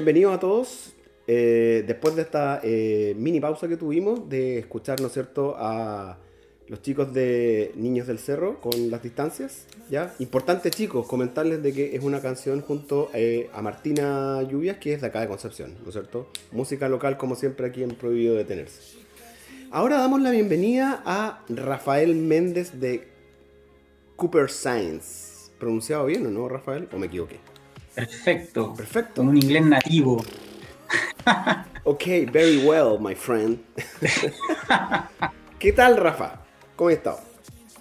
bienvenidos a todos. Eh, después de esta eh, mini pausa que tuvimos de escuchar, ¿no es cierto?, a los chicos de Niños del Cerro con las distancias, ¿ya? Importante, chicos, comentarles de que es una canción junto eh, a Martina Lluvias, que es de acá de Concepción, ¿no es cierto? Música local, como siempre, aquí en Prohibido Detenerse. Ahora damos la bienvenida a Rafael Méndez de Cooper Science. ¿Pronunciado bien o no, Rafael? ¿O me equivoqué? Perfecto. Perfecto. Con un inglés nativo. ok, very well, my friend. ¿Qué tal, Rafa? ¿Cómo estado?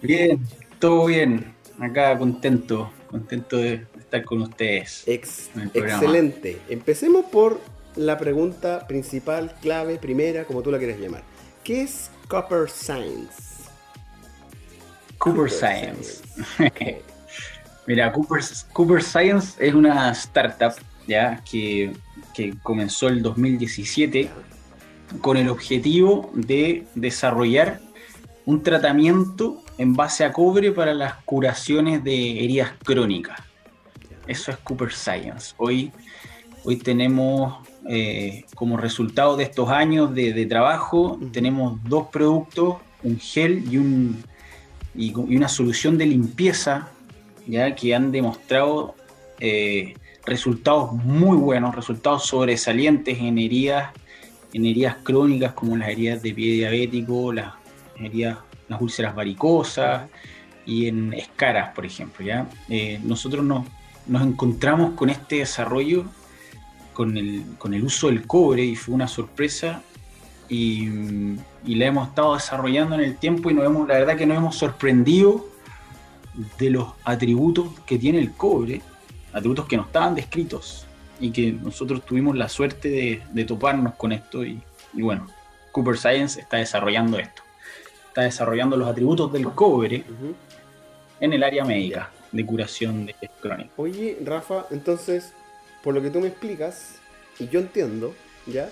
Bien, todo bien. Acá contento, contento de estar con ustedes. excelente. Empecemos por la pregunta principal, clave, primera, como tú la quieres llamar. ¿Qué es Copper Science? Cooper, Science. Mira, Cooper, Cooper, Science es una startup ya que, que comenzó el 2017 con el objetivo de desarrollar un tratamiento en base a cobre para las curaciones de heridas crónicas. Eso es Cooper Science. Hoy, hoy tenemos eh, como resultado de estos años de, trabajo, tenemos dos productos, un gel y, un, y, una solución de limpieza, ya que han demostrado eh, resultados muy buenos, resultados sobresalientes en heridas, en heridas crónicas como las heridas de pie diabético, las las úlceras varicosas y en escaras, por ejemplo. ¿ya? Eh, nosotros nos, encontramos con este desarrollo, con el, con el uso del cobre, y fue una sorpresa. Y, y, la hemos estado desarrollando en el tiempo y nos hemos, la verdad que nos hemos sorprendido de los atributos que tiene el cobre, atributos que no estaban descritos y que nosotros tuvimos la suerte de, de toparnos con esto y, y bueno, Cooper Science está desarrollando esto está desarrollando los atributos del cobre en el área médica de curación de crónica. Oye, Rafa, entonces, por lo que tú me explicas, y yo entiendo, ¿ya?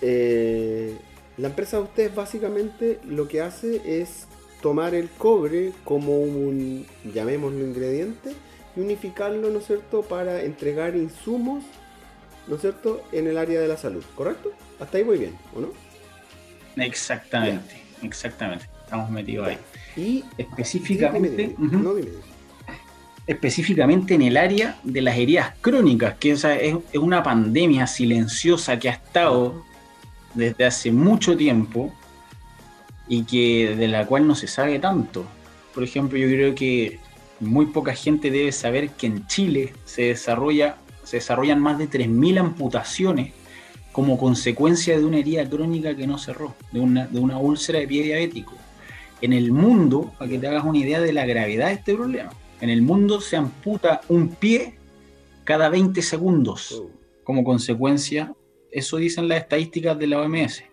Eh, la empresa de ustedes básicamente lo que hace es tomar el cobre como un, llamémoslo, ingrediente y unificarlo, ¿no es cierto?, para entregar insumos, ¿no es cierto?, en el área de la salud, ¿correcto? Hasta ahí muy bien, ¿o no? Exactamente. Exactamente, estamos metidos ahí. Y específicamente, específicamente en el área de las heridas crónicas, que es, una pandemia silenciosa que ha estado desde hace mucho tiempo y que de la cual no se sabe tanto. Por ejemplo, yo creo que muy poca gente debe saber que en Chile se desarrolla se desarrollan más de 3.000 amputaciones como consecuencia de una herida crónica que no cerró, de una, de una úlcera de pie diabético. En el mundo, para que te hagas una idea de la gravedad de este problema, en el mundo se amputa un pie cada 20 segundos oh. como consecuencia, eso dicen las estadísticas de la OMS.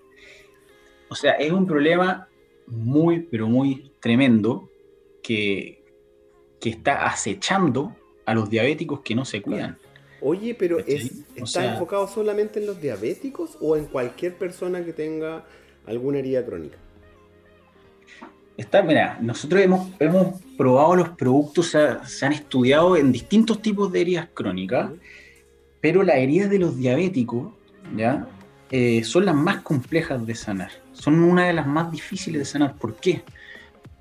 O sea, es un problema muy, pero muy tremendo que, que está acechando a los diabéticos que no se cuidan. Oye, pero ¿está enfocado solamente en los diabéticos o en cualquier persona que tenga alguna herida crónica? Está, mira, nosotros hemos, hemos probado los productos, se, han estudiado en distintos tipos de heridas crónicas, pero las heridas de los diabéticos, ¿ya? Eh, son las más complejas de sanar. Son una de las más difíciles de sanar. ¿Por qué?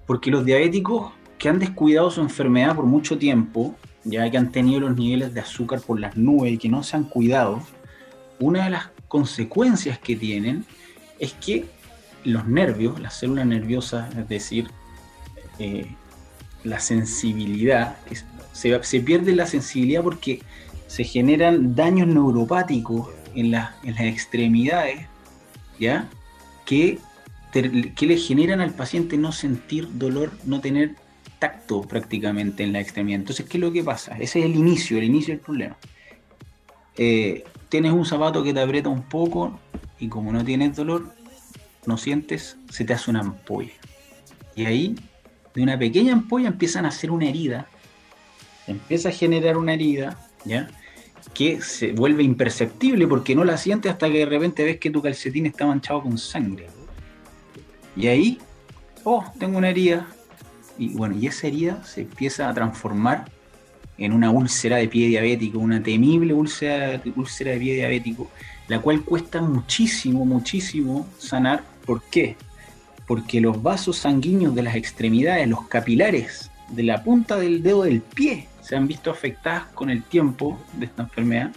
Porque los diabéticos que han descuidado su enfermedad por mucho tiempo, ya que han tenido los niveles de azúcar por las nubes y que no se han cuidado, una de las consecuencias que tienen es que los nervios, las células nerviosas, es decir, eh, la sensibilidad, se, pierde la sensibilidad porque se generan daños neuropáticos en, las extremidades, ¿ya? Que, que le generan al paciente no sentir dolor, no tener tacto prácticamente en la extremidad. Entonces, ¿qué es lo que pasa? Ese es el inicio, el inicio del problema. Eh, tienes un zapato que te aprieta un poco y como no tienes dolor, no sientes, se te hace una ampolla. Y ahí, de una pequeña ampolla empiezan a hacer una herida, empieza a generar una herida, ¿ya? Que se vuelve imperceptible porque no la sientes hasta que de repente ves que tu calcetín está manchado con sangre. Y ahí, oh, tengo una herida, y bueno, y esa herida se empieza a transformar en una úlcera de pie diabético, una temible úlcera, úlcera de pie diabético, la cual cuesta muchísimo, muchísimo sanar. ¿Por qué? Porque los vasos sanguíneos de las extremidades, los capilares de la punta del dedo del pie, se han visto afectadas con el tiempo de esta enfermedad,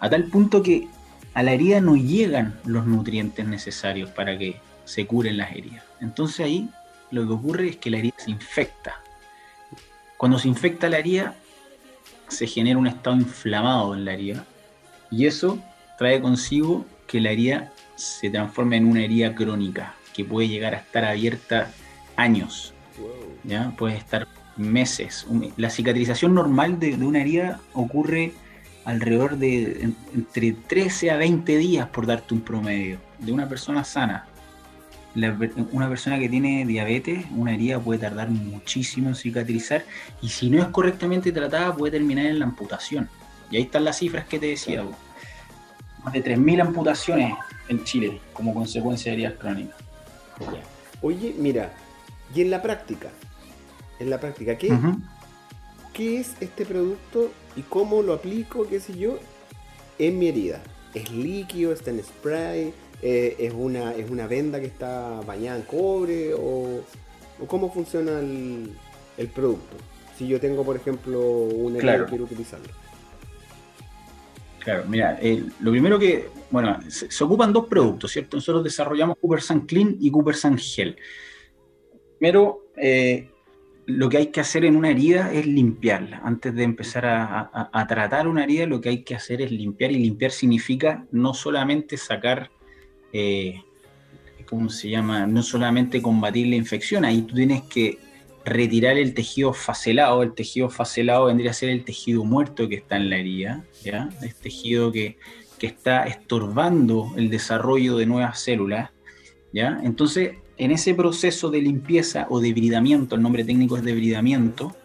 a tal punto que a la herida no llegan los nutrientes necesarios para que se curen las heridas. Entonces ahí lo que ocurre es que la herida se infecta. Cuando se infecta la herida, se genera un estado inflamado en la herida y eso trae consigo que la herida se transforme en una herida crónica que puede llegar a estar abierta años, ¿ya? puede estar meses. La cicatrización normal de, una herida ocurre alrededor de entre 13 a 20 días, por darte un promedio, de una persona sana. una persona que tiene diabetes, una herida puede tardar muchísimo en cicatrizar y si no es correctamente tratada puede terminar en la amputación. Y ahí están las cifras que te decía más de 3.000 amputaciones en Chile como consecuencia de heridas crónicas. Oye, mira, y en la práctica, en la práctica, ¿qué, ¿qué es este producto y cómo lo aplico, qué sé yo, en mi herida? ¿Es líquido, está en spray? Eh, ¿es, una, ¿Es una venda que está bañada en cobre? ¿O, cómo funciona el, producto? Si yo tengo, por ejemplo, una herida y quiero utilizarlo. Claro, mira, lo primero que, bueno, se, ocupan dos productos, ¿cierto? Nosotros desarrollamos Cooper Sun Clean y Cooper Sun Gel. Primero, eh, lo que hay que hacer en una herida es limpiarla. Antes de empezar a, tratar una herida, lo que hay que hacer es limpiar y limpiar significa no solamente sacar, eh, ¿cómo se llama? No solamente combatir la infección, ahí tú tienes que retirar el tejido facelado. El tejido facelado vendría a ser el tejido muerto que está en la herida, ¿ya? El tejido que, está estorbando el desarrollo de nuevas células, ¿ya? Entonces, en ese proceso de limpieza o debridamiento, el nombre técnico es debridamiento,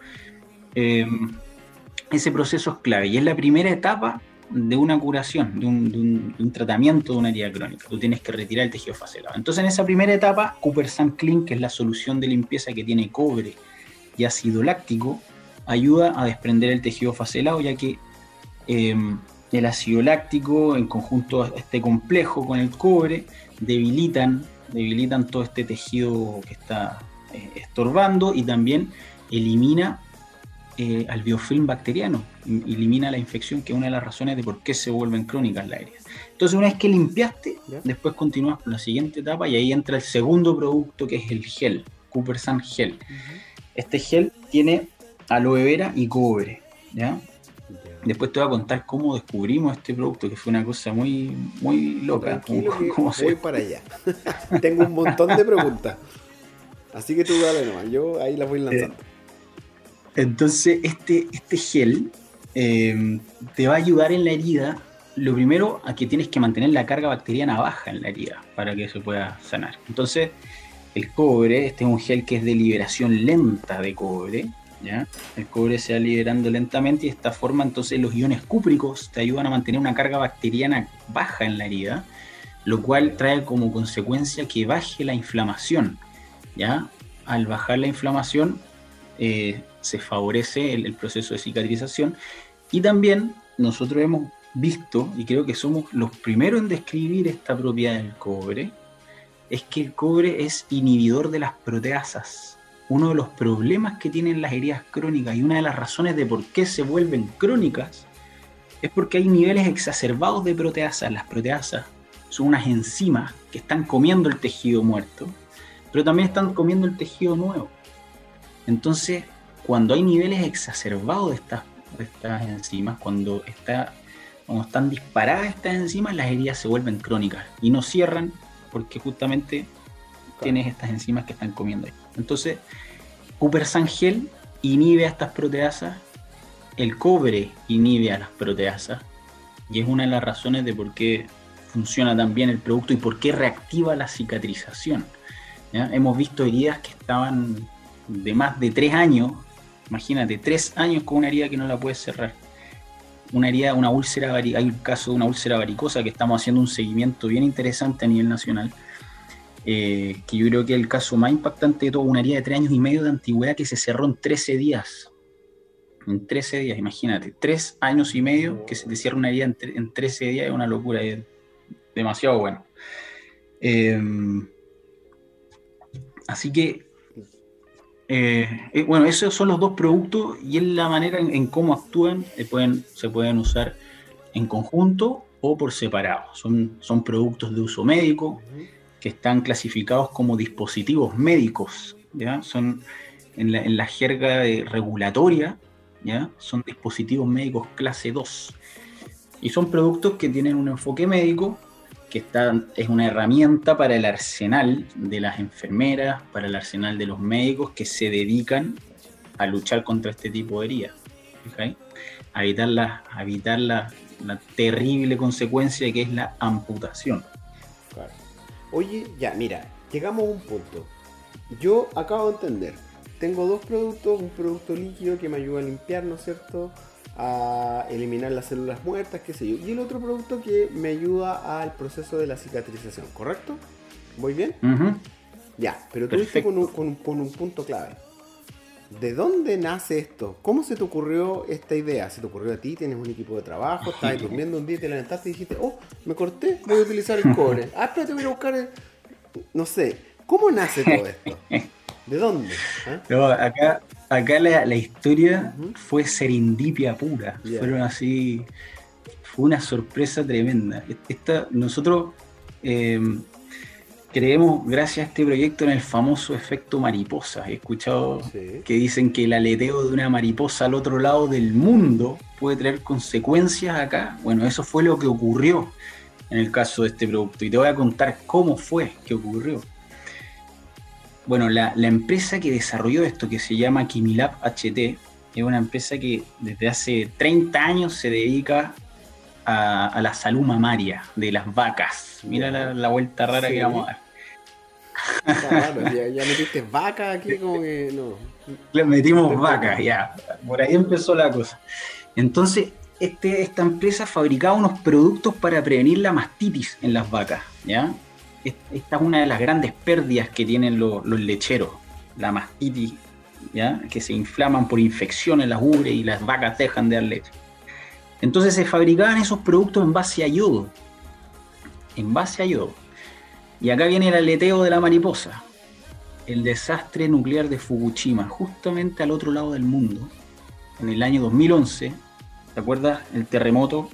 eh, ese proceso es clave y es la primera etapa de una curación, de un, tratamiento de una herida crónica. Tú tienes que retirar el tejido facelado. Entonces, en esa primera etapa, Cooper Sun Clean, que es la solución de limpieza que tiene cobre y ácido láctico, ayuda a desprender el tejido facelado, ya que em, el ácido láctico, en conjunto a este complejo con el cobre, debilitan, debilitan todo este tejido que está eh, estorbando y también elimina eh, al biofilm bacteriano, elimina la infección, que es una de las razones de por qué se vuelven crónicas las heridas. Entonces, una vez que limpiaste, después continúas con la siguiente etapa y ahí entra el segundo producto que es el gel, Cooper Sun Gel. Este gel tiene aloe vera y cobre, ¿ya? Después te voy a contar cómo descubrimos este producto, que fue una cosa muy, muy loca. ¿Cómo, voy para allá. Tengo un montón de preguntas. Así que tú dale nomás, yo ahí las voy lanzando. Entonces, este, este gel eh, te va a ayudar en la herida. Lo primero, a que tienes que mantener la carga bacteriana baja en la herida para que se pueda sanar. Entonces, el cobre, este es un gel que es de liberación lenta de cobre. El cobre se va liberando lentamente y de esta forma, entonces, los iones cúpricos te ayudan a mantener una carga bacteriana baja en la herida, lo cual trae como consecuencia que baje la inflamación. ¿ya? Al bajar la inflamación, eh, se favorece el, proceso de cicatrización. Y también nosotros hemos visto, y creo que somos los primeros en describir esta propiedad del cobre, es que el cobre es inhibidor de las proteasas. Uno de los problemas que tienen las heridas crónicas y una de las razones de por qué se vuelven crónicas es porque hay niveles exacerbados de proteasas. Las proteasas son unas enzimas que están comiendo el tejido muerto, pero también están comiendo el tejido nuevo. Entonces, cuando hay niveles exacerbados de estas, estas enzimas, cuando, está, cuando están disparadas estas enzimas, las heridas se vuelven crónicas y no cierran porque justamente tienes estas enzimas que están comiendo ahí. Entonces, Cooper Sangel inhibe a estas proteasas, el cobre inhibe a las proteasas y es una de las razones de por qué funciona tan bien el producto y por qué reactiva la cicatrización. Hemos visto heridas que estaban de más de tres años, imagínate, tres años con una herida que no la puedes cerrar. Una herida, una úlcera, hay un caso de una úlcera varicosa que estamos haciendo un seguimiento bien interesante a nivel nacional, eh, que yo creo que es el caso más impactante de todo, una herida de tres años y medio de antigüedad que se cerró en 13 días. En 13 días, imagínate. Tres años y medio que se te cierra una herida en, en 13 días es una locura. Es demasiado bueno. Em, así que, eh, eh, bueno, esos son los dos productos y es la manera en, cómo actúan. Pueden, se pueden usar en conjunto o por separado. Son, son productos de uso médico que están clasificados como dispositivos médicos. ¿ya? Son en la, en la jerga regulatoria, ¿ya? son dispositivos médicos clase 2. Y son productos que tienen un enfoque médico, que está, es una herramienta para el arsenal de las enfermeras, para el arsenal de los médicos que se dedican a luchar contra este tipo de heridas. A evitar, la, evitar la, terrible consecuencia que es la amputación. Oye, ya, mira, llegamos a un punto. Yo acabo de entender. Tengo dos productos, un producto líquido que me ayuda a limpiar, ¿no es cierto? A eliminar las células muertas, qué sé yo. Y el otro producto que me ayuda al proceso de la cicatrización, ¿correcto? ¿Voy bien? Ya, pero tú dices con un, punto clave. ¿De dónde nace esto? ¿Cómo se te ocurrió esta idea? ¿Se te ocurrió a ti? ¿Tienes un equipo de trabajo? ¿Estabas durmiendo un día y te levantaste y dijiste, oh, me corté, voy a utilizar el cobre? Ah, espérate, voy a buscar el... No sé, ¿cómo nace todo esto? ¿De dónde? ¿Ah? acá, acá la, historia fue serendipia pura. Fueron así. Fue una sorpresa tremenda. Esta, nosotros em, creemos, gracias a este proyecto, en el famoso efecto mariposa. He escuchado que dicen que el aleteo de una mariposa al otro lado del mundo puede traer consecuencias acá. Bueno, eso fue lo que ocurrió en el caso de este producto. Y te voy a contar cómo fue que ocurrió. Bueno, la, empresa que desarrolló esto, que se llama Kimilab HT, es una empresa que desde hace 30 años se dedica a, la salud mamaria de las vacas. Mira la, vuelta rara que vamos a dar. Ya, metiste vaca aquí como que no. Le metimos vacas, ya. Por ahí empezó la cosa. Entonces, este, esta empresa fabricaba unos productos para prevenir la mastitis en las vacas, ¿ya? esta es una de las grandes pérdidas que tienen los, lecheros, la mastitis, ¿ya? que se inflaman por infecciones las ubres y las vacas dejan de dar leche. Entonces se fabricaban esos productos en base a yodo, en base a yodo. Y acá viene el aleteo de la mariposa, el desastre nuclear de Fukushima, justamente al otro lado del mundo, en el año 2011. ¿Te acuerdas? El terremoto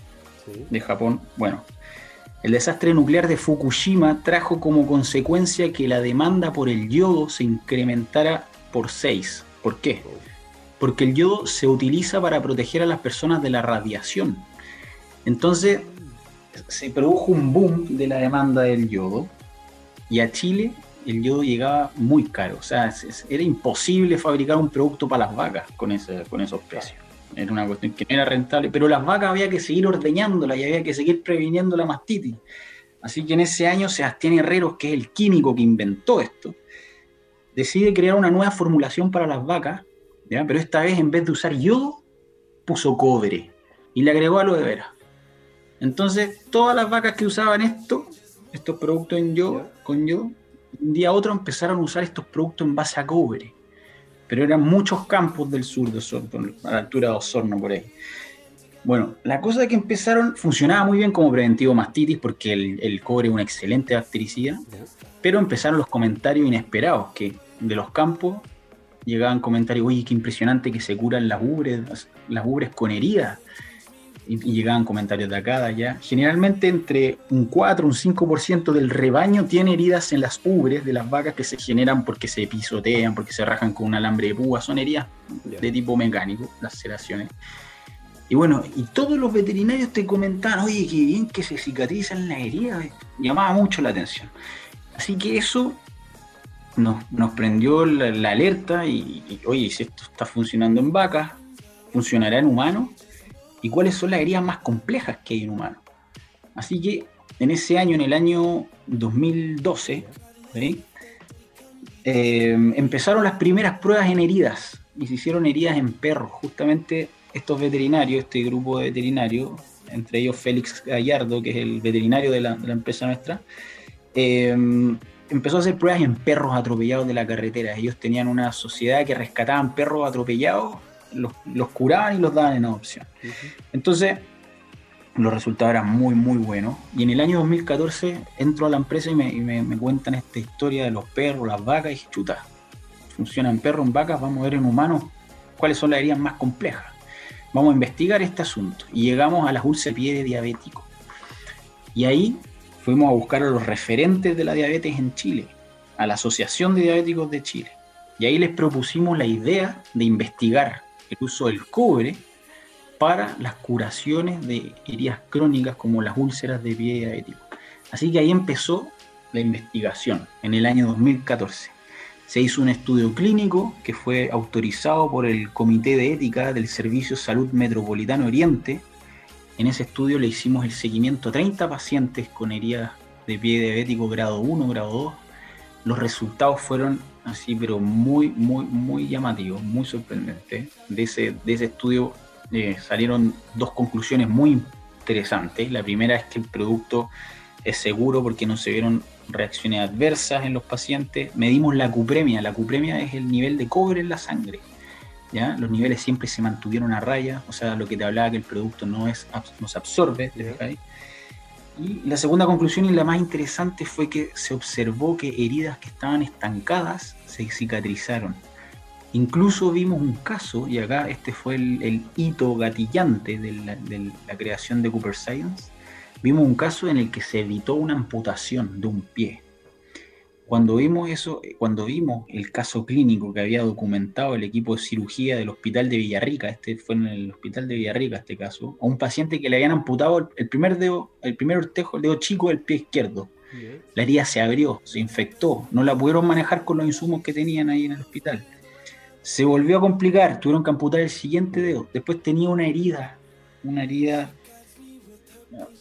de Japón. Bueno, el desastre nuclear de Fukushima trajo como consecuencia que la demanda por el yodo se incrementara por 6. ¿Por qué? Porque el yodo se utiliza para proteger a las personas de la radiación. Entonces se produjo un boom de la demanda del yodo y a Chile el yodo llegaba muy caro. O sea, era imposible fabricar un producto para las vacas con, ese, con esos precios. Era una cuestión que no era rentable, pero las vacas había que seguir ordeñándolas y había que seguir previniendo la mastitis. Así que en ese año Sebastián Herreros, que es el químico que inventó esto, decide crear una nueva formulación para las vacas, pero esta vez en vez de usar yodo, puso cobre y le agregó aloe vera. Entonces, todas las vacas que usaban esto, estos productos en yodo, con yodo, un día a otro empezaron a usar estos productos en base a cobre. Pero eran muchos campos del sur de Osorno, a la altura de Osorno por ahí. Bueno, la cosa es que empezaron, funcionaba muy bien como preventivo mastitis porque el, cobre es una excelente bactericida, pero empezaron los comentarios inesperados, que de los campos llegaban comentarios, oye, qué impresionante que se curan las ubres, las ubres con heridas y, llegaban comentarios de acá, de allá. Generalmente entre un 4 un 5% del rebaño tiene heridas en las ubres de las vacas que se generan porque se pisotean, porque se rajan con un alambre de púa, son heridas de tipo mecánico, las laceraciones. Y bueno, y todos los veterinarios te comentaban, oye, qué bien que se cicatrizan las heridas, llamaba mucho la atención. Así que eso nos, prendió la, alerta y, y, oye, si esto está funcionando en vacas, ¿funcionará en humanos? Y cuáles son las heridas más complejas que hay en humano. Así que en ese año, en el año 2012, eh, empezaron las primeras pruebas en heridas y se hicieron heridas en perros. Justamente estos veterinarios, este grupo de veterinarios, entre ellos Félix Gallardo, que es el veterinario de la, empresa nuestra, eh, empezó a hacer pruebas en perros atropellados de la carretera. Ellos tenían una sociedad que rescataban perros atropellados los, curaban y los daban en adopción. Entonces, los resultados eran muy, muy buenos. Y en el año 2014 entro a la empresa y me, cuentan esta historia de los perros, las vacas, y chuta, funciona en perros, en vacas, vamos a ver en humanos cuáles son las heridas más complejas. Vamos a investigar este asunto. Y llegamos a las úlceras de pie diabético. Y ahí fuimos a buscar a los referentes de la diabetes en Chile, a la Asociación de Diabéticos de Chile. Y ahí les propusimos la idea de investigar el uso del cobre para las curaciones de heridas crónicas como las úlceras de pie diabético. Así que ahí empezó la investigación en el año 2014. Se hizo un estudio clínico que fue autorizado por el Comité de Ética del Servicio Salud Metropolitano Oriente. En ese estudio le hicimos el seguimiento a 30 pacientes con heridas de pie diabético grado 1, grado 2. Los resultados fueron así, pero muy, muy, muy llamativos, muy sorprendentes. De ese, de ese estudio eh, salieron dos conclusiones muy interesantes. La primera es que el producto es seguro porque no se vieron reacciones adversas en los pacientes. Medimos la cupremia. La cupremia es el nivel de cobre en la sangre. ¿ya? Los niveles siempre se mantuvieron a raya, o sea, lo que te hablaba que el producto no, es, no se absorbe. Y la segunda conclusión y la más interesante fue que se observó que heridas que estaban estancadas se cicatrizaron. Incluso vimos un caso, y acá este fue el, hito gatillante de la, creación de Cooper Science, vimos un caso en el que se evitó una amputación de un pie. Cuando vimos eso, cuando vimos el caso clínico que había documentado el equipo de cirugía del hospital de Villarrica, este fue en el hospital de Villarrica este caso, a un paciente que le habían amputado el primer dedo, el primer ortejo, el dedo chico del pie izquierdo. La herida se abrió, se infectó, no la pudieron manejar con los insumos que tenían ahí en el hospital se volvió a complicar, tuvieron que amputar el siguiente dedo. Después tenía una herida, una herida,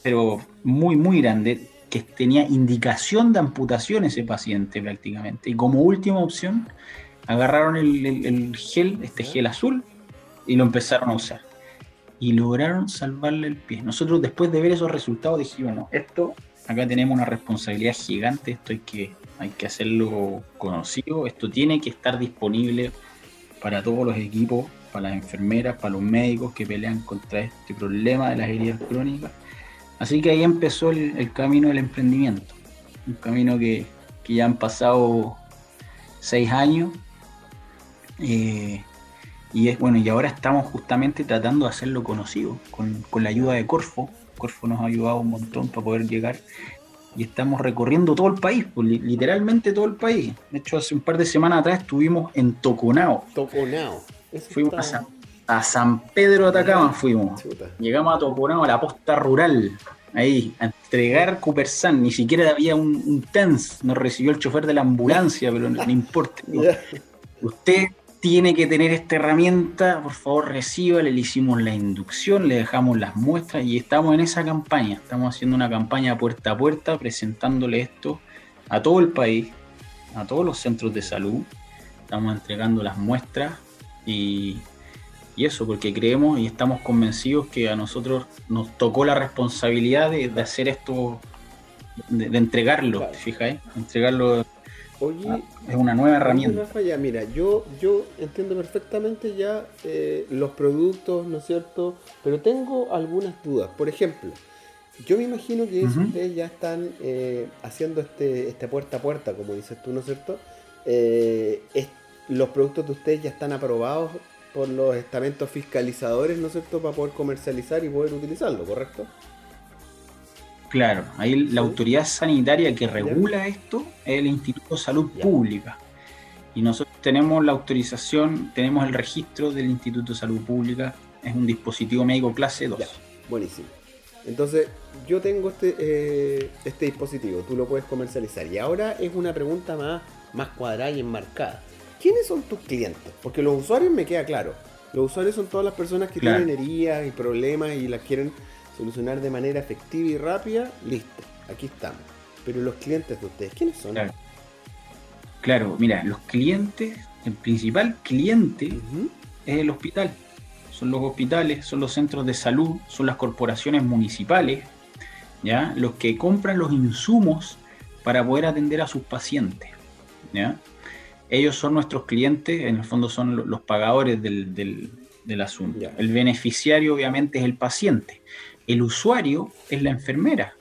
pero muy, muy grande, que tenía indicación de amputación ese paciente prácticamente. Y como última opción, agarraron el, gel, este gel azul, y lo empezaron a usar. Y lograron salvarle el pie. Nosotros después de ver esos resultados dijimos, bueno, esto, acá tenemos una responsabilidad gigante, esto hay que, hay que hacerlo conocido, esto tiene que estar disponible para todos los equipos, para las enfermeras, para los médicos que pelean contra este problema de las heridas crónicas. Así que ahí empezó el, camino del emprendimiento, un camino que, ya han pasado seis años. Eh, y es bueno, y ahora estamos justamente tratando de hacerlo conocido con, con, la ayuda de Corfo. Corfo nos ha ayudado un montón para poder llegar y estamos recorriendo todo el país, pues, literalmente todo el país. De hecho, hace un par de semanas atrás estuvimos en Toconao. Toconao. fuimos a San, Pedro de Atacama, fuimos. Llegamos a Toconao, a la posta rural, ahí, a entregar Cupersan. Ni siquiera había un, un TENS, nos recibió el chofer de la ambulancia, pero no, importa. Usted tiene que tener esta herramienta, por favor reciba, le hicimos la inducción, le dejamos las muestras y estamos en esa campaña. Estamos haciendo una campaña puerta a puerta presentándole esto a todo el país, a todos los centros de salud. Estamos entregando las muestras y, eso, porque creemos y estamos convencidos que a nosotros nos tocó la responsabilidad de, hacer esto, de, entregarlo, fijáis, entregarlo Oye, es una nueva herramienta. mira, yo, yo entiendo perfectamente ya eh, los productos, ¿no es cierto? Pero tengo algunas dudas. Por ejemplo, yo me imagino que ustedes ya están eh, haciendo este, este puerta a puerta, como dices tú, ¿no es cierto? Eh, los productos de ustedes ya están aprobados por los estamentos fiscalizadores, ¿no es cierto?, para poder comercializar y poder utilizarlo, ¿correcto? Claro, ahí la autoridad sanitaria que regula esto es el Instituto de Salud Pública. Y nosotros tenemos la autorización, tenemos el registro del Instituto de Salud Pública, es un dispositivo médico clase 2. buenísimo. Entonces, yo tengo este, eh, este dispositivo, tú lo puedes comercializar. Y ahora es una pregunta más, más cuadrada y enmarcada. ¿Quiénes son tus clientes? Porque los usuarios me queda claro. Los usuarios son todas las personas que tienen heridas y problemas y las quieren solucionar de manera efectiva y rápida, listo, aquí estamos. Pero los clientes de ustedes, ¿quiénes son? Claro, mira, los clientes, el principal cliente es el hospital. Son los hospitales, son los centros de salud, son las corporaciones municipales, ¿ya? Los que compran los insumos para poder atender a sus pacientes, ¿ya? Ellos son nuestros clientes, en el fondo son los pagadores del, del asunto. El beneficiario obviamente es el paciente. El usuario es la enfermera.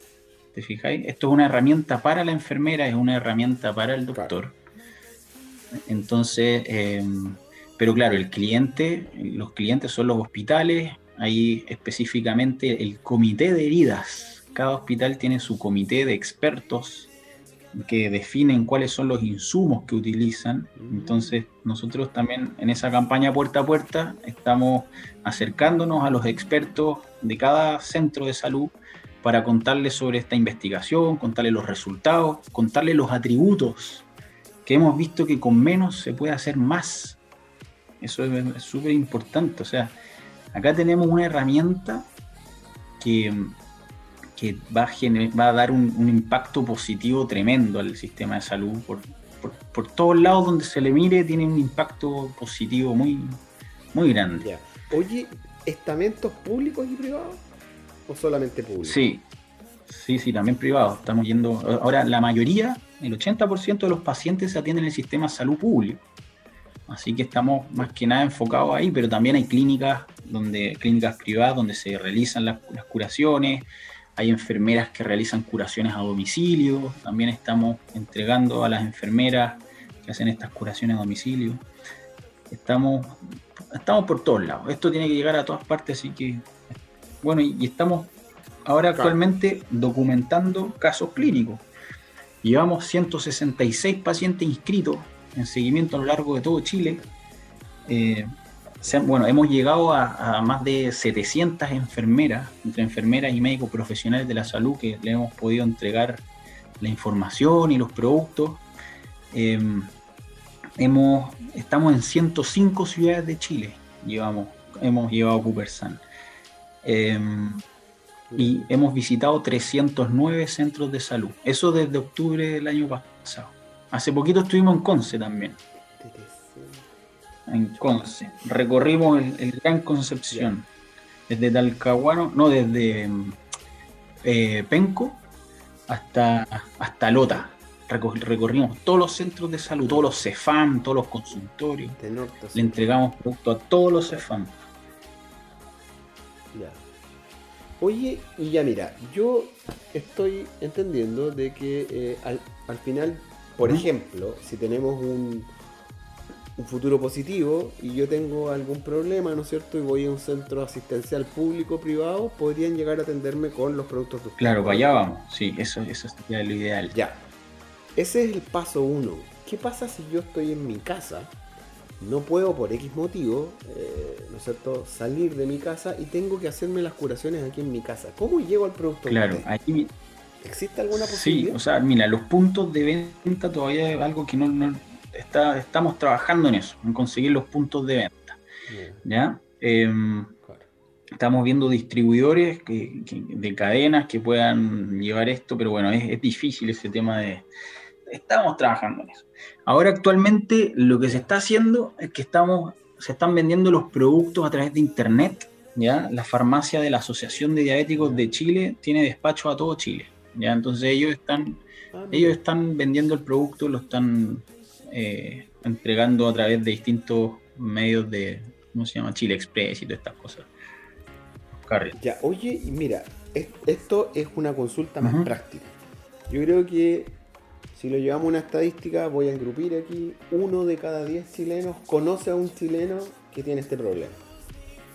¿Te fijáis? Esto es una herramienta para la enfermera, es una herramienta para el doctor. Entonces, em, pero claro, el cliente, los clientes son los hospitales, ahí específicamente el comité de heridas. Cada hospital tiene su comité de expertos que definen cuáles son los insumos que utilizan. Mm. Entonces, nosotros también en esa campaña puerta a puerta estamos acercándonos a los expertos de cada centro de salud para contarles sobre esta investigación, contarles los resultados, contarles los atributos que hemos visto que con menos se puede hacer más. Eso es súper importante. O sea, acá tenemos una herramienta que que va a, va a dar un, impacto positivo tremendo al sistema de salud. Por, por, todos lados donde se le mire tiene un impacto positivo muy, muy grande. Oye, ¿estamentos públicos y privados? ¿O solamente públicos? Sí, sí, sí, también privados. Estamos yendo. Ahora, la mayoría, el 80% de los pacientes se atienden en el sistema de salud público. Así que estamos más que nada enfocados ahí, pero también hay clínicas donde clínicas privadas donde se realizan las, las curaciones, hay enfermeras que realizan curaciones a domicilio, también estamos entregando a las enfermeras que hacen estas curaciones a domicilio. Estamos, estamos por todos lados. Esto tiene que llegar a todas partes, así que, bueno, y, estamos ahora actualmente documentando casos clínicos. Llevamos 166 pacientes inscritos en seguimiento a lo largo de todo Chile. Eh, bueno, hemos llegado a, más de 700 enfermeras, entre enfermeras y médicos profesionales de la salud, que le hemos podido entregar la información y los productos. Em, hemos, estamos en 105 ciudades de Chile, llevamos, hemos llevado Coopersan. Em, y hemos visitado 309 centros de salud. Eso desde octubre del año pasado. Hace poquito estuvimos en Conce también en Conce. Recorrimos el, Gran Concepción, desde Talcahuano, no, desde eh, Penco hasta, hasta Lota. recorrimos todos los centros de salud, todos los CEFAM, todos los consultorios. Le entregamos producto a todos los CEFAM. Oye, y ya mira, yo estoy entendiendo de que eh, al, final, por ejemplo, si tenemos un, un futuro positivo y yo tengo algún problema, ¿no es cierto? Y voy a un centro asistencial público privado, podrían llegar a atenderme con los productos de Claro, para allá vamos, sí, eso, eso sería lo ideal. Ya. Ese es el paso uno. ¿Qué pasa si yo estoy en mi casa? No puedo por X motivo, eh, ¿no es cierto?, salir de mi casa y tengo que hacerme las curaciones aquí en mi casa. ¿Cómo llego al producto? Claro, aquí ¿Existe alguna posibilidad? Sí, o sea, mira, los puntos de venta todavía es algo que no, estamos trabajando en eso, en conseguir los puntos de venta. ¿ya? Em, estamos viendo distribuidores de cadenas que puedan llevar esto, pero bueno, es, difícil ese tema de... Estamos trabajando en eso. Ahora actualmente lo que se está haciendo es que estamos, se están vendiendo los productos a través de Internet. ¿ya? La farmacia de la Asociación de Diabéticos de Chile tiene despacho a todo Chile. ¿ya? Entonces ellos están, ah, ellos están vendiendo el producto, lo están eh, entregando a través de distintos medios de, ¿cómo se llama? Chile Express y todas estas cosas. Ya, oye, mira, esto es una consulta más práctica. Yo creo que si lo llevamos a una estadística, voy a engrupir aquí, uno de cada diez chilenos conoce a un chileno que tiene este problema.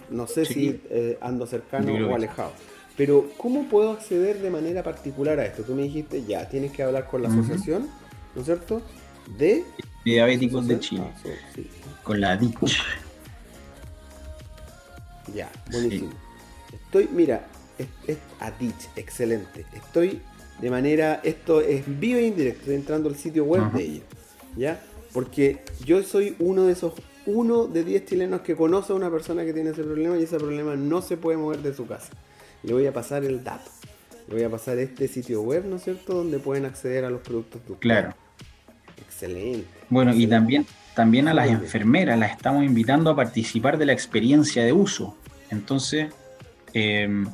No sé si eh, ando cercano o alejado. Pero, ¿cómo puedo acceder de manera particular a esto? Tú me dijiste, ya, tienes que hablar con la asociación, ¿no es cierto? De Diabéticos de Chile. Ah, con la DICH. Ya, buenísimo. Estoy, mira, es, es DICH, excelente. Estoy de manera, esto es vivo e indirecto, estoy entrando al sitio web de ellos. ¿Ya? Porque yo soy uno de esos, uno de 10 chilenos que conoce a una persona que tiene ese problema y ese problema no se puede mover de su casa. Le voy a pasar el dato. Le voy a pasar este sitio web, ¿no es cierto? Donde pueden acceder a los productos Claro. Excelente. Bueno, y también, también a las enfermeras las estamos invitando a participar de la experiencia de uso. Entonces, em,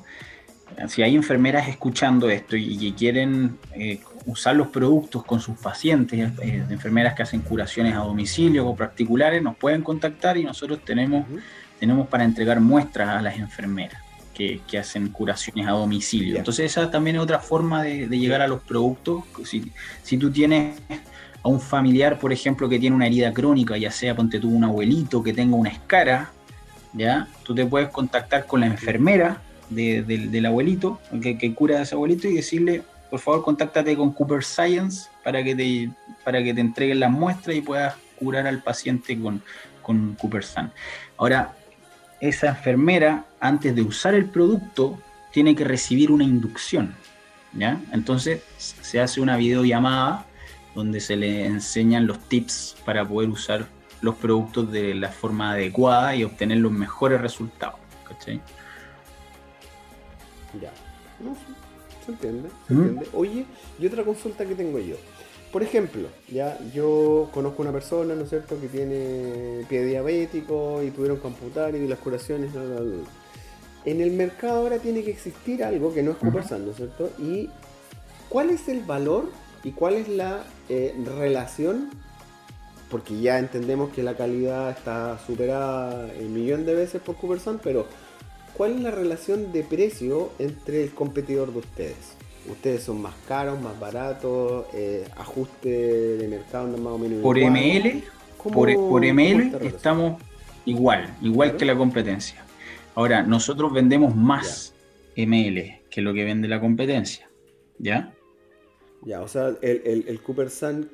si hay enfermeras escuchando esto y, que quieren eh, usar los productos con sus pacientes, eh, enfermeras que hacen curaciones a domicilio o particulares, nos pueden contactar y nosotros tenemos tenemos para entregar muestras a las enfermeras que, hacen curaciones a domicilio. Entonces esa también es otra forma de, llegar a los productos. Si, si, tú tienes a un familiar, por ejemplo, que tiene una herida crónica, ya sea ponte tú un abuelito que tenga una escara, ¿ya? Tú te puedes contactar con la enfermera del abuelito, que, que cura a ese abuelito y decirle, por favor, contáctate con Cooper Science para que te, para que te entreguen las muestras y puedas curar al paciente con, con Cooper Sun. Ahora, esa enfermera, antes de usar el producto, tiene que recibir una inducción. ¿ya? Entonces, se hace una videollamada donde se le enseñan los tips para poder usar los productos de la forma adecuada y obtener los mejores resultados. ¿cachai? Ya. se entiende, se ¿Mm? entiende. Oye, y otra consulta que tengo yo. Por ejemplo, ya yo conozco una persona, ¿no es cierto?, que tiene pie diabético y tuvieron que amputar y las curaciones. En el mercado ahora tiene que existir algo que no es Coopersan, ¿no es cierto? Y ¿cuál es el valor y cuál es la eh, relación? Porque ya entendemos que la calidad está superada un millón de veces por Coopersan, pero ¿cuál es la relación de precio entre el competidor de ustedes? ustedes son más caros, más baratos, eh, ajuste de mercado más o menos. Por ML, por, ML estamos igual, igual que la competencia. Ahora, nosotros vendemos más ML que lo que vende la competencia. ¿Ya? Ya, o sea, el, el, Cooper Sun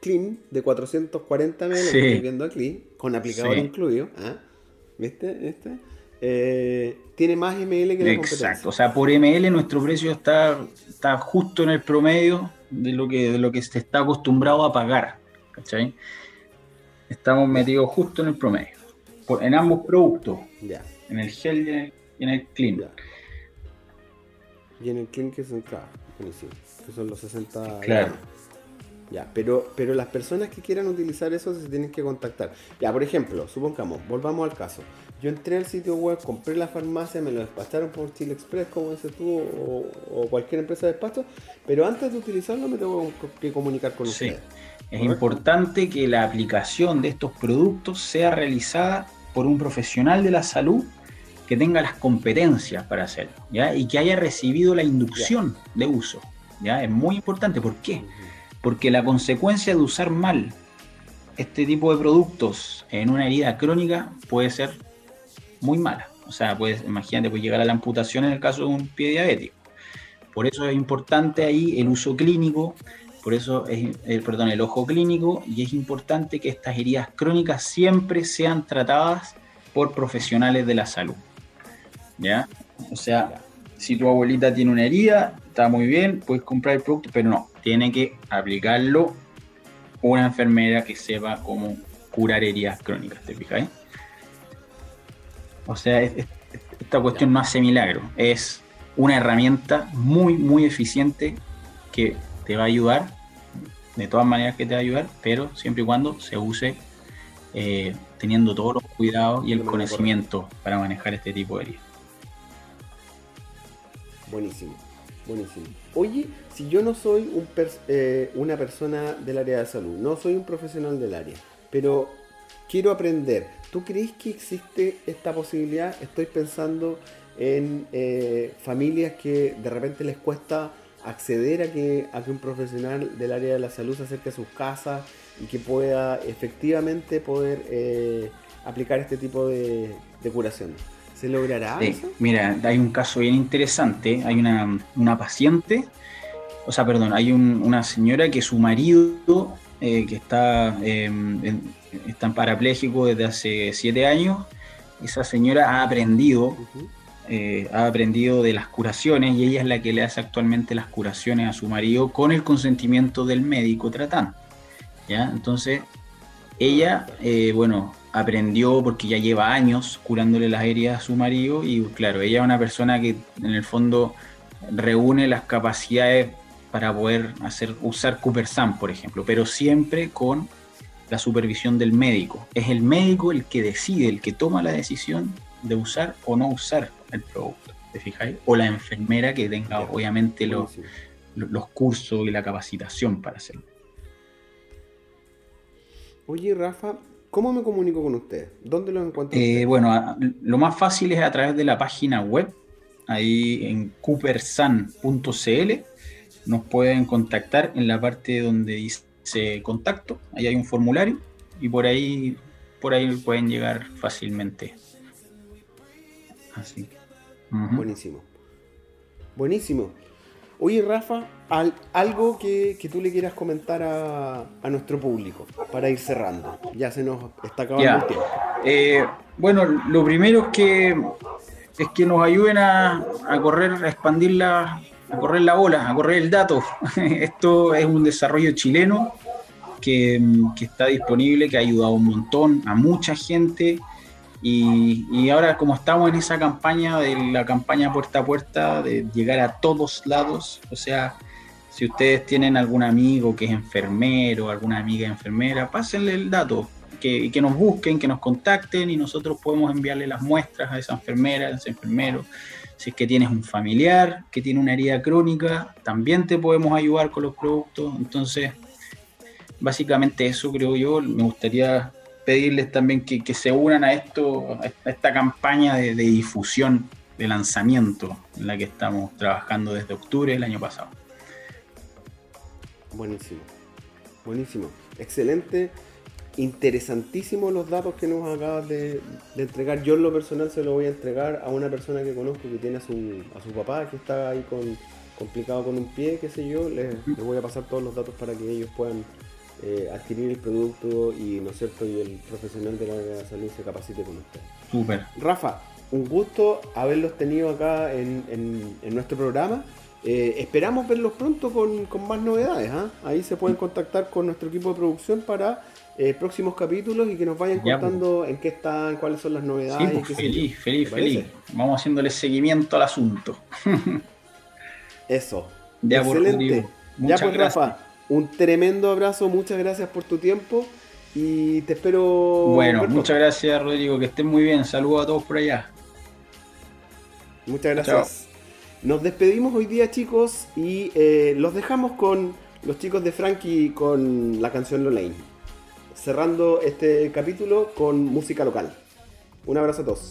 Clean de 440 ml que estoy viendo aquí, con aplicador incluido. ¿ah? ¿Viste? ¿Viste? Eh, tiene más ML que la Exacto, o sea, por ML nuestro precio está, está justo en el promedio de lo que, de lo que se está acostumbrado a pagar. ¿cachai? Estamos metidos justo en el promedio. en ambos productos. Ya. En el gel y en el, clean. Y en el que son, claro, que son los 60 claro. Ya, pero, pero las personas que quieran utilizar eso se tienen que contactar. Ya, por ejemplo, supongamos, volvamos al caso. Yo entré al sitio web, compré la farmacia, me lo despacharon por Chile Express, como dices tú, o, cualquier empresa de despacho, pero antes de utilizarlo me tengo que comunicar con sí. Es importante que la aplicación de estos productos sea realizada por un profesional de la salud que tenga las competencias para hacerlo, ¿ya? Y que haya recibido la inducción de uso, ¿ya? Es muy importante. ¿Por qué? Porque la consecuencia de usar mal este tipo de productos en una herida crónica puede ser muy mala. O sea, pues imagínate, puede llegar a la amputación en el caso de un pie diabético. Por eso es importante ahí el uso clínico, por eso es, eh, perdón, el ojo clínico, y es importante que estas heridas crónicas siempre sean tratadas por profesionales de la salud. O sea, si tu abuelita tiene una herida, está muy bien, puedes comprar el producto, pero no, tiene que aplicarlo una enfermera que sepa cómo curar heridas crónicas, ¿te fijáis? O sea, esta cuestión no hace milagro, es una herramienta muy, muy eficiente que te va a ayudar, de todas maneras que te va a ayudar, pero siempre y cuando se use eh, teniendo todos los cuidados y el conocimiento para manejar este tipo de heridas. Buenísimo, buenísimo. Oye, si yo no soy eh, una persona del área de salud, no soy un profesional del área, pero quiero aprender, ¿tú crees que existe esta posibilidad? Estoy pensando en eh, familias que de repente les cuesta acceder a que, a que un profesional del área de la salud se acerque a sus casas y que pueda efectivamente poder eh, aplicar este tipo de, curación. ¿Se logrará? Mira, hay un caso bien interesante. Hay una, paciente, o sea, perdón, hay una señora que su marido, eh, que está, eh, está parapléjico desde hace siete años, esa señora ha aprendido, eh, ha aprendido de las curaciones y ella es la que le hace actualmente las curaciones a su marido con el consentimiento del médico tratante. ¿ya? Entonces, ella, eh, bueno, aprendió porque ya lleva años curándole las heridas a su marido y claro, ella es una persona que en el fondo reúne las capacidades para poder hacer usar Cooper Sam, por ejemplo, pero siempre con la supervisión del médico. Es el médico el que decide, el que toma la decisión de usar o no usar el producto, ¿te fijáis? O la enfermera que tenga obviamente los, los cursos y la capacitación para hacerlo. Oye, Rafa, ¿cómo me comunico con ustedes? ¿Dónde los encuentro? Eh, bueno, lo más fácil es a través de la página web, ahí en coopersan.cl. Nos pueden contactar en la parte donde dice contacto, ahí hay un formulario y por ahí, por ahí pueden llegar fácilmente. Así. Buenísimo. Buenísimo. Oye, Rafa, algo que, tú le quieras comentar a, nuestro público para ir cerrando. Ya se nos está acabando el tiempo. Eh, bueno, lo primero es que, es que nos ayuden a, correr, a expandir la, a correr la bola, a correr el dato. Esto es un desarrollo chileno que, que está disponible, que ha ayudado un montón a mucha gente y, ahora como estamos en esa campaña de la campaña puerta a puerta, de llegar a todos lados, o sea, si ustedes tienen algún amigo que es enfermero, alguna amiga enfermera, pásenle el dato, que, que nos busquen, que nos contacten y nosotros podemos enviarle las muestras a esa enfermera, a ese enfermero. Si es que tienes un familiar que tiene una herida crónica, también te podemos ayudar con los productos. Entonces, básicamente eso creo yo. Me gustaría pedirles también que, se unan a esto, a esta campaña de, difusión, de lanzamiento en la que estamos trabajando desde octubre del año pasado. Buenísimo, buenísimo, excelente, interesantísimo los datos que nos acabas de, entregar. Yo en lo personal se lo voy a entregar a una persona que conozco que tiene a su, a su papá que está ahí con, complicado con un pie, qué sé yo, les, les voy a pasar todos los datos para que ellos puedan eh, adquirir el producto y, ¿no es cierto? y el profesional de la salud se capacite con usted. Súper. Rafa, un gusto haberlos tenido acá en, nuestro programa. Eh, esperamos verlos pronto con, más novedades. ¿ah? Ahí se pueden contactar con nuestro equipo de producción para eh, próximos capítulos y que nos vayan contando pues. en qué están, cuáles son las novedades. Pues, feliz, feliz, feliz. Vamos haciéndole seguimiento al asunto. Eso. Ya, Excelente. ya pues, Rafa un tremendo abrazo, muchas gracias por tu tiempo y te espero. Bueno, muchas gracias Rodrigo, que estén muy bien. Saludos a todos por allá. Muchas gracias. Nos despedimos hoy día chicos y eh, los dejamos con los chicos de Frankie con la canción Lolaine. Cerrando este capítulo con música local. Un abrazo a todos.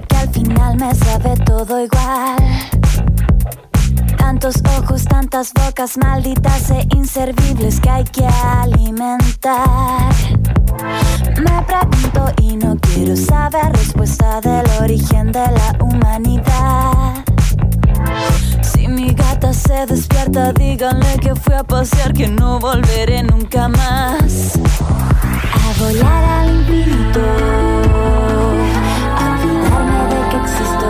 Que al final me sabe todo igual. Tantos ojos, tantas bocas malditas e inservibles que hay que alimentar. Me pregunto y no quiero saber respuesta del origen de la humanidad. Si mi gata se despierta, díganle que fui a pasear, que no volveré nunca más. A volar al infinito. sister.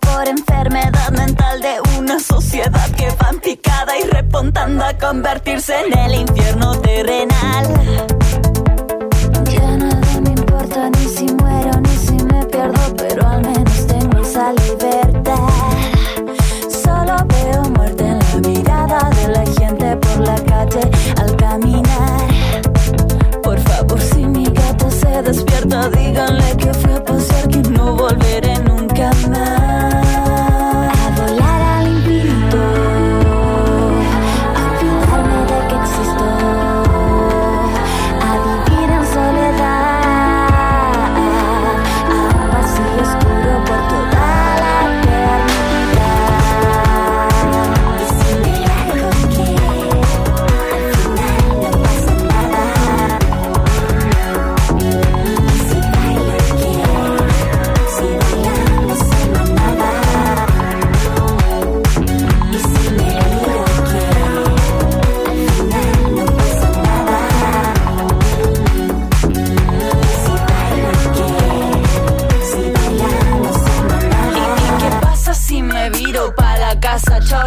Por enfermedad mental de una sociedad que va picada y repuntando a convertirse en el infierno terrenal.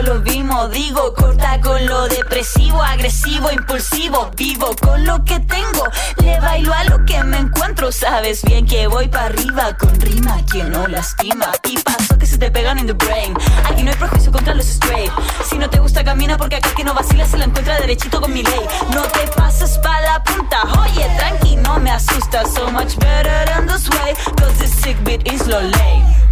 Volvimos. Digo, corta con lo depresivo, agresivo, impulsivo. Vivo con lo que tengo, le bailo a lo que me encuentro. Sabes bien que voy para arriba con rima que no lastima. Y paso que se te pegan en the brain. Aquí no hay prejuicio contra los straight. Si no te gusta, camina porque acá que no vacila se la encuentra derechito con mi ley. No te pases pa' la punta, oye, tranqui, no me asusta. So much better than this way, cause this sick beat is lo lame.